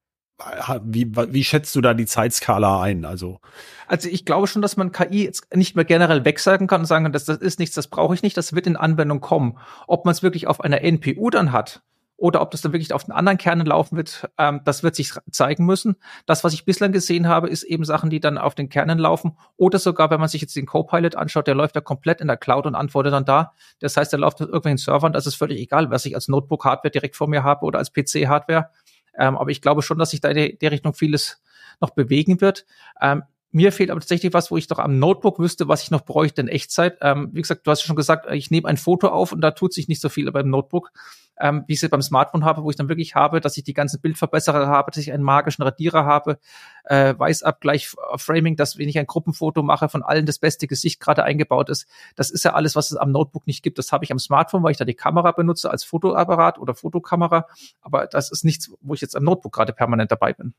wie, wie schätzt du da die Zeitskala ein? Also, also ich glaube schon, dass man KI jetzt nicht mehr generell wegsagen kann und sagen, das, das ist nichts, das brauche ich nicht, das wird in Anwendung kommen. Ob man es wirklich auf einer NPU dann hat, oder ob das dann wirklich auf den anderen Kernen laufen wird, ähm, das wird sich zeigen müssen. Das, was ich bislang gesehen habe, ist eben Sachen, die dann auf den Kernen laufen oder sogar, wenn man sich jetzt den Copilot anschaut, der läuft ja komplett in der Cloud und antwortet dann da. Das heißt, der läuft mit irgendwelchen Servern, das ist völlig egal, was ich als Notebook-Hardware direkt vor mir habe oder als PC-Hardware. Ähm, aber ich glaube schon, dass sich da in der Richtung vieles noch bewegen wird. Ähm, mir fehlt aber tatsächlich was, wo ich doch am Notebook wüsste, was ich noch bräuchte in Echtzeit. Ähm, wie gesagt, du hast schon gesagt, ich nehme ein Foto auf und da tut sich nicht so viel beim Notebook. Ähm, wie ich sie beim Smartphone habe, wo ich dann wirklich habe, dass ich die ganzen Bildverbesserer habe, dass ich einen magischen Radierer habe, äh, Weißabgleich, Framing, dass wenn ich ein Gruppenfoto mache, von allen das beste Gesicht gerade eingebaut ist. Das ist ja alles, was es am Notebook nicht gibt. Das habe ich am Smartphone, weil ich da die Kamera benutze als Fotoapparat oder Fotokamera. Aber das ist nichts, wo ich jetzt am Notebook gerade permanent dabei bin.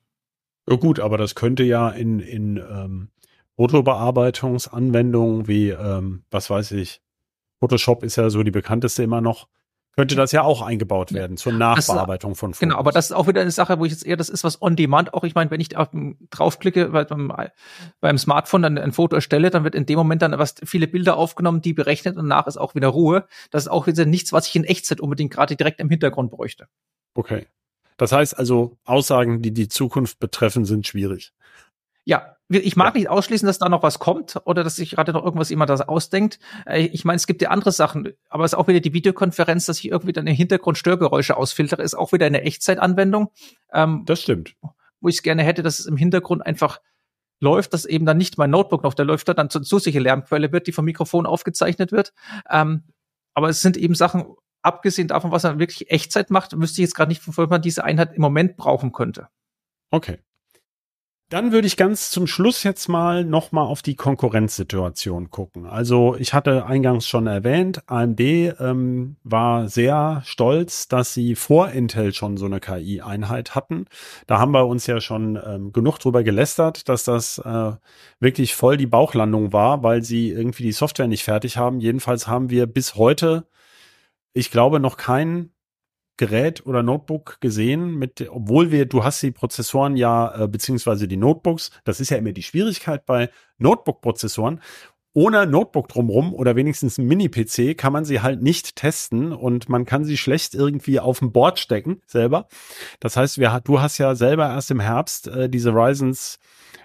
Ja gut, aber das könnte ja in, in ähm, Fotobearbeitungsanwendungen wie, ähm, was weiß ich, Photoshop ist ja so die bekannteste immer noch, könnte das ja auch eingebaut werden zur Nachbearbeitung von Fotos. Genau, aber das ist auch wieder eine Sache, wo ich jetzt eher, das ist was on demand. Auch ich meine, wenn ich draufklicke beim, beim Smartphone dann ein Foto erstelle, dann wird in dem Moment dann was viele Bilder aufgenommen, die berechnet und nach ist auch wieder Ruhe. Das ist auch wieder nichts, was ich in Echtzeit unbedingt gerade direkt im Hintergrund bräuchte. Okay. Das heißt also, Aussagen, die die Zukunft betreffen, sind schwierig. Ja, ich mag ja. nicht ausschließen, dass da noch was kommt oder dass sich gerade noch irgendwas jemand das ausdenkt. Äh, ich meine, es gibt ja andere Sachen, aber es ist auch wieder die Videokonferenz, dass ich irgendwie dann im Hintergrund Störgeräusche ausfiltere, ist auch wieder eine Echtzeitanwendung. Ähm, das stimmt. Wo ich es gerne hätte, dass es im Hintergrund einfach läuft, dass eben dann nicht mein Notebook noch, der läuft da dann zu zusätzliche Lärmquelle wird, die vom Mikrofon aufgezeichnet wird. Ähm, aber es sind eben Sachen, abgesehen davon, was er wirklich Echtzeit macht, wüsste ich jetzt gerade nicht, wofür man diese Einheit im Moment brauchen könnte. Okay. Dann würde ich ganz zum Schluss jetzt mal nochmal auf die Konkurrenzsituation gucken. Also ich hatte eingangs schon erwähnt, AMD ähm, war sehr stolz, dass sie vor Intel schon so eine KI-Einheit hatten. Da haben wir uns ja schon ähm, genug drüber gelästert, dass das äh, wirklich voll die Bauchlandung war, weil sie irgendwie die Software nicht fertig haben. Jedenfalls haben wir bis heute, ich glaube, noch keinen Gerät oder Notebook gesehen, mit, obwohl wir, du hast die Prozessoren ja, äh, beziehungsweise die Notebooks, das ist ja immer die Schwierigkeit bei Notebook-Prozessoren. Ohne Notebook drumrum oder wenigstens ein Mini-PC kann man sie halt nicht testen und man kann sie schlecht irgendwie auf dem Board stecken selber. Das heißt, wir, du hast ja selber erst im Herbst äh, diese Ryzen's,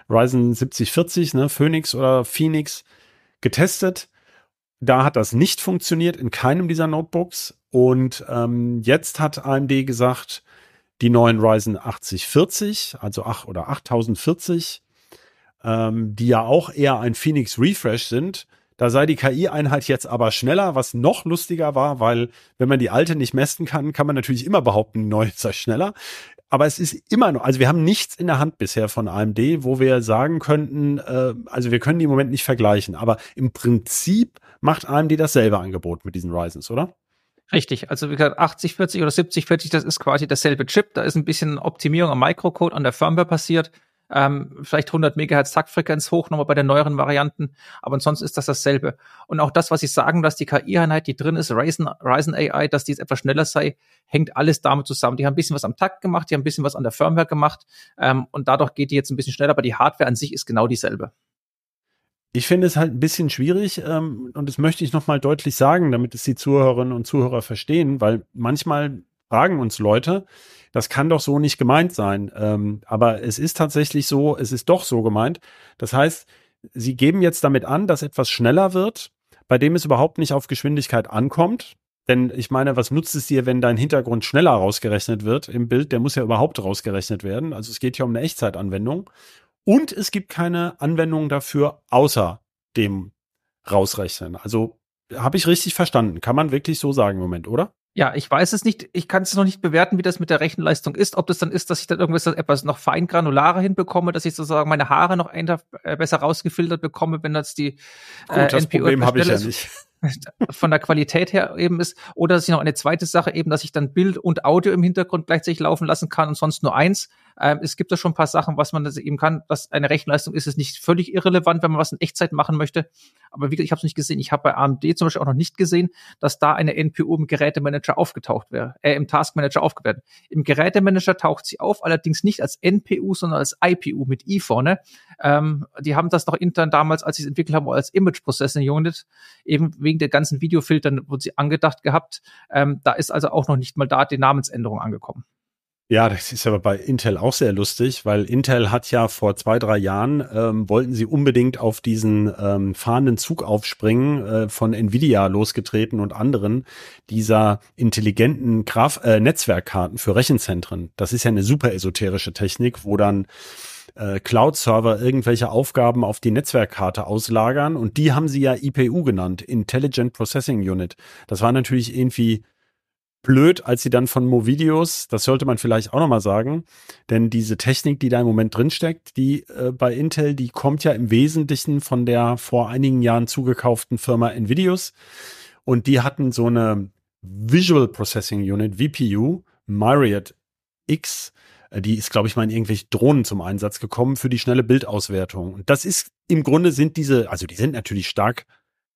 Ryzen 7040, ne, Phoenix oder Phoenix getestet. Da hat das nicht funktioniert in keinem dieser Notebooks. Und ähm, jetzt hat AMD gesagt, die neuen Ryzen 8040, also 8 oder 8040, ähm, die ja auch eher ein Phoenix Refresh sind, da sei die KI-Einheit jetzt aber schneller, was noch lustiger war, weil wenn man die alte nicht messen kann, kann man natürlich immer behaupten, die neue sei schneller. Aber es ist immer noch, also wir haben nichts in der Hand bisher von AMD, wo wir sagen könnten, äh, also wir können die im Moment nicht vergleichen. Aber im Prinzip macht AMD dasselbe Angebot mit diesen Ryzens, oder? Richtig, also wie gesagt, 8040 oder 7040, das ist quasi dasselbe Chip. Da ist ein bisschen Optimierung am Microcode an der Firmware passiert. Ähm, vielleicht 100 Megahertz Taktfrequenz hoch nochmal bei den neueren Varianten, aber ansonsten ist das dasselbe. Und auch das, was Sie sagen, dass die KI-Einheit, die drin ist, Ryzen, Ryzen AI, dass die jetzt etwas schneller sei, hängt alles damit zusammen. Die haben ein bisschen was am Takt gemacht, die haben ein bisschen was an der Firmware gemacht ähm, und dadurch geht die jetzt ein bisschen schneller, aber die Hardware an sich ist genau dieselbe. Ich finde es halt ein bisschen schwierig ähm, und das möchte ich nochmal deutlich sagen, damit es die Zuhörerinnen und Zuhörer verstehen, weil manchmal fragen uns Leute, das kann doch so nicht gemeint sein. Ähm, aber es ist tatsächlich so, es ist doch so gemeint. Das heißt, sie geben jetzt damit an, dass etwas schneller wird, bei dem es überhaupt nicht auf Geschwindigkeit ankommt. Denn ich meine, was nutzt es dir, wenn dein Hintergrund schneller rausgerechnet wird im Bild? Der muss ja überhaupt rausgerechnet werden. Also es geht hier um eine Echtzeitanwendung. Und es gibt keine Anwendung dafür außer dem Rausrechnen. Also habe ich richtig verstanden. Kann man wirklich so sagen im Moment, oder? Ja, ich weiß es nicht. Ich kann es noch nicht bewerten, wie das mit der Rechenleistung ist. Ob das dann ist, dass ich dann irgendwas etwas noch fein granularer hinbekomme, dass ich sozusagen meine Haare noch ein, äh, besser rausgefiltert bekomme, wenn das die Gut, äh, das NPO Problem habe ich ja nicht. von der Qualität her eben ist. Oder dass ich noch eine zweite Sache eben, dass ich dann Bild und Audio im Hintergrund gleichzeitig laufen lassen kann und sonst nur eins. Ähm, es gibt da schon ein paar Sachen, was man eben kann. Was eine Rechenleistung ist, ist nicht völlig irrelevant, wenn man was in Echtzeit machen möchte. Aber gesagt, ich habe es nicht gesehen. Ich habe bei AMD zum Beispiel auch noch nicht gesehen, dass da eine NPU im Gerätemanager aufgetaucht wäre, äh, im Taskmanager aufgewertet. Im Gerätemanager taucht sie auf, allerdings nicht als NPU, sondern als IPU mit I vorne. Ähm, die haben das noch intern damals, als sie es entwickelt haben, als Image Processing Unit, eben wegen der ganzen Videofiltern, wo sie angedacht gehabt. Ähm, da ist also auch noch nicht mal da die Namensänderung angekommen. Ja, das ist aber bei Intel auch sehr lustig, weil Intel hat ja vor zwei, drei Jahren, ähm, wollten sie unbedingt auf diesen ähm, fahrenden Zug aufspringen, äh, von Nvidia losgetreten und anderen, dieser intelligenten Graf äh, Netzwerkkarten für Rechenzentren. Das ist ja eine super esoterische Technik, wo dann äh, Cloud-Server irgendwelche Aufgaben auf die Netzwerkkarte auslagern und die haben sie ja IPU genannt, Intelligent Processing Unit. Das war natürlich irgendwie blöd, als sie dann von Movideos, das sollte man vielleicht auch nochmal sagen, denn diese Technik, die da im Moment drinsteckt, die äh, bei Intel, die kommt ja im Wesentlichen von der vor einigen Jahren zugekauften Firma Nvidios und die hatten so eine Visual Processing Unit, VPU, Myriad X, äh, die ist, glaube ich, mal in irgendwelche Drohnen zum Einsatz gekommen für die schnelle Bildauswertung. Und das ist im Grunde sind diese, also die sind natürlich stark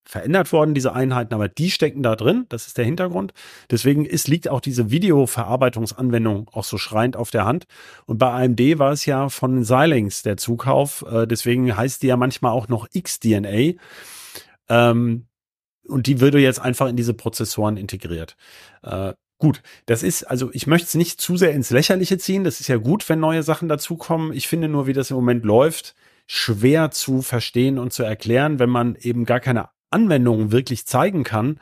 verändert worden, diese Einheiten, aber die stecken da drin. Das ist der Hintergrund. Deswegen ist, liegt auch diese Videoverarbeitungsanwendung auch so schreiend auf der Hand. Und bei AMD war es ja von Xilinx der Zukauf. Äh, deswegen heißt die ja manchmal auch noch XDNA. Ähm, und die würde jetzt einfach in diese Prozessoren integriert. Äh, gut, das ist, also ich möchte es nicht zu sehr ins Lächerliche ziehen. Das ist ja gut, wenn neue Sachen dazukommen. Ich finde nur, wie das im Moment läuft, schwer zu verstehen und zu erklären, wenn man eben gar keine Anwendungen wirklich zeigen kann,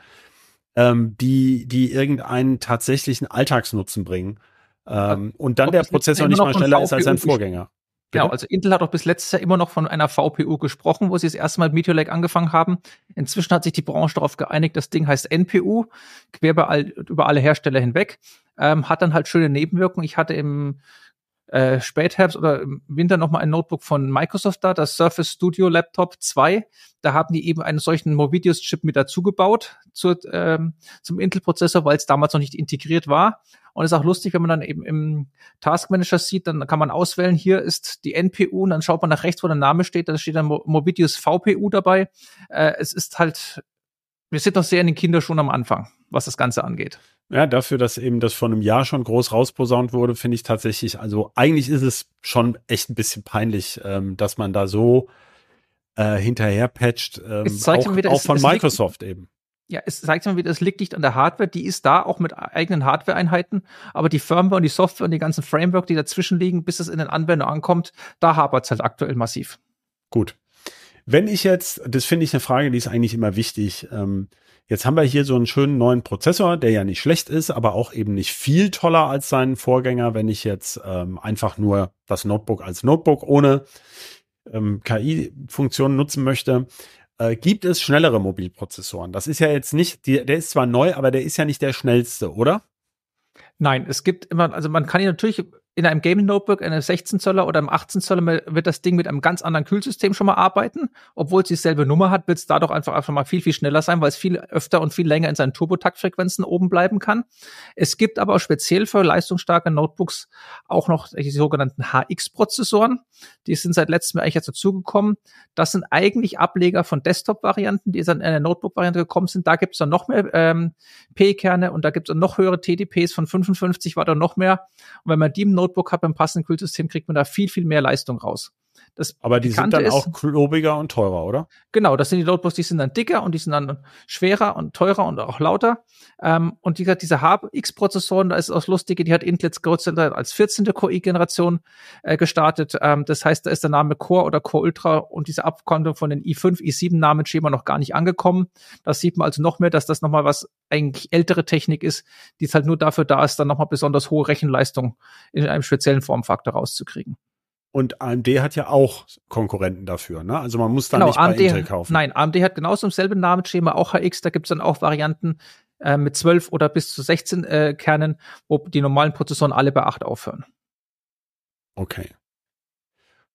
ähm, die, die irgendeinen tatsächlichen Alltagsnutzen bringen. Ähm, und dann der Prozessor nicht mal schneller ist als sein Vorgänger. Genau, also Intel hat auch bis letztes Jahr immer noch von einer VPU gesprochen, wo sie das erste Mal mit Meteor Lake angefangen haben. Inzwischen hat sich die Branche darauf geeinigt, das Ding heißt NPU, quer bei all, über alle Hersteller hinweg. Ähm, hat dann halt schöne Nebenwirkungen. Ich hatte im äh, Spätherbst oder im Winter nochmal ein Notebook von Microsoft da, das Surface Studio Laptop 2. Da haben die eben einen solchen Movidius-Chip mit dazugebaut zur, ähm, zum Intel-Prozessor, weil es damals noch nicht integriert war. Und es ist auch lustig, wenn man dann eben im Task Manager sieht, dann kann man auswählen, hier ist die NPU und dann schaut man nach rechts, wo der Name steht, da steht dann Movidius VPU dabei. Äh, es ist halt, wir sind noch sehr in den Kinderschuhen am Anfang, was das Ganze angeht. Ja, dafür, dass eben das vor einem Jahr schon groß rausposaunt wurde, finde ich tatsächlich, also eigentlich ist es schon echt ein bisschen peinlich, ähm, dass man da so äh, hinterher patcht, ähm, auch, wieder, auch von es, Microsoft liegt, eben. Ja, es zeigt mir wieder, es liegt nicht an der Hardware, die ist da, auch mit eigenen Hardware-Einheiten, aber die Firmware und die Software und die ganzen Framework, die dazwischen liegen, bis es in den Anwender ankommt, da hapert es halt aktuell massiv. Gut. Wenn ich jetzt, das finde ich eine Frage, die ist eigentlich immer wichtig, ähm, Jetzt haben wir hier so einen schönen neuen Prozessor, der ja nicht schlecht ist, aber auch eben nicht viel toller als seinen Vorgänger, wenn ich jetzt ähm, einfach nur das Notebook als Notebook ohne ähm, KI-Funktionen nutzen möchte. Äh, gibt es schnellere Mobilprozessoren? Das ist ja jetzt nicht, die, der ist zwar neu, aber der ist ja nicht der schnellste, oder? Nein, es gibt immer, also man kann ihn natürlich in einem Gaming Notebook, einem 16 Zoller oder einem 18 Zoller wird das Ding mit einem ganz anderen Kühlsystem schon mal arbeiten. Obwohl es dieselbe Nummer hat, wird es dadurch einfach einfach mal viel, viel schneller sein, weil es viel öfter und viel länger in seinen Turbotaktfrequenzen oben bleiben kann. Es gibt aber auch speziell für leistungsstarke Notebooks auch noch die sogenannten HX-Prozessoren. Die sind seit letztem Jahr eigentlich jetzt dazugekommen. Das sind eigentlich Ableger von Desktop-Varianten, die dann in eine Notebook-Variante gekommen sind. Da gibt es dann noch mehr ähm, P-Kerne und da gibt es noch höhere TDPs von 55 Watt und noch mehr. Und wenn man die im Notebook hat beim passenden Kühlsystem, kriegt man da viel, viel mehr Leistung raus. Das Aber die sind dann ist, auch klobiger und teurer, oder? Genau, das sind die Notebooks, die sind dann dicker und die sind dann schwerer und teurer und auch lauter. Ähm, und die, diese HX-Prozessoren, da ist auch lustige, die hat Intel jetzt als 14. Core-i-Generation äh, gestartet. Ähm, das heißt, da ist der Name Core oder Core Ultra und diese Abkondung von den i5, i7-Namenschema noch gar nicht angekommen. Das sieht man also noch mehr, dass das nochmal was eigentlich ältere Technik ist, die halt nur dafür da ist, dann nochmal besonders hohe Rechenleistung in einem speziellen Formfaktor rauszukriegen. Und AMD hat ja auch Konkurrenten dafür, ne? Also man muss da genau, nicht AMD, bei Intel kaufen. Nein, AMD hat genauso im selben Namensschema auch HX, da gibt's dann auch Varianten äh, mit 12 oder bis zu 16 äh, Kernen, wo die normalen Prozessoren alle bei 8 aufhören. Okay.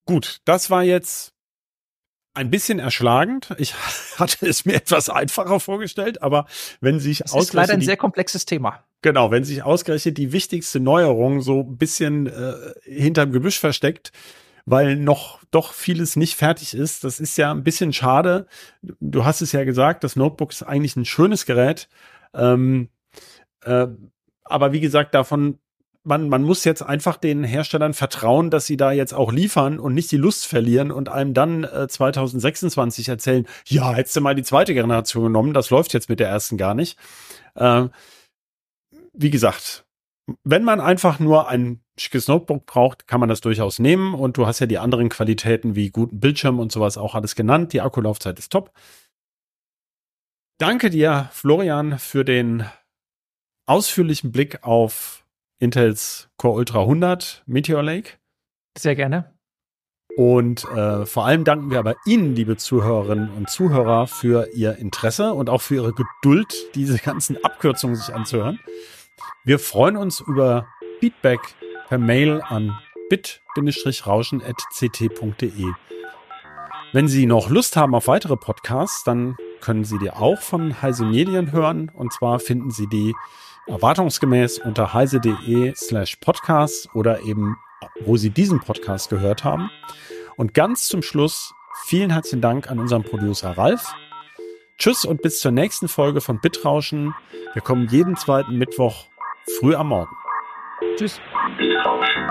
Gut, das war jetzt ein bisschen erschlagend. Ich hatte es mir etwas einfacher vorgestellt, aber wenn sich das ist leider ein sehr komplexes Thema. Genau, wenn sich ausgerechnet die wichtigste Neuerung so ein bisschen äh, hinterm Gebüsch versteckt, weil noch doch vieles nicht fertig ist. Das ist ja ein bisschen schade. Du hast es ja gesagt, das Notebook ist eigentlich ein schönes Gerät. Ähm, äh, aber wie gesagt, davon, man, man muss jetzt einfach den Herstellern vertrauen, dass sie da jetzt auch liefern und nicht die Lust verlieren und einem dann äh, 2026 erzählen, ja, hättest du mal die zweite Generation genommen, das läuft jetzt mit der ersten gar nicht. Äh, wie gesagt, wenn man einfach nur ein schickes Notebook braucht, kann man das durchaus nehmen. Und du hast ja die anderen Qualitäten wie guten Bildschirm und sowas auch alles genannt. Die Akkulaufzeit ist top. Danke dir, Florian, für den ausführlichen Blick auf Intels Core Ultra 100 Meteor Lake. Sehr gerne. Und äh, vor allem danken wir aber Ihnen, liebe Zuhörerinnen und Zuhörer, für Ihr Interesse und auch für Ihre Geduld, diese ganzen Abkürzungen sich anzuhören. Wir freuen uns über Feedback per Mail an bit-rauschen.ct.de. Wenn Sie noch Lust haben auf weitere Podcasts, dann können Sie die auch von Heise Medien hören. Und zwar finden Sie die erwartungsgemäß unter heise.de slash podcast oder eben, wo Sie diesen Podcast gehört haben. Und ganz zum Schluss vielen herzlichen Dank an unseren Producer Ralf. Tschüss und bis zur nächsten Folge von Bitrauschen. Wir kommen jeden zweiten Mittwoch früh am Morgen. Tschüss. Bitrauschen.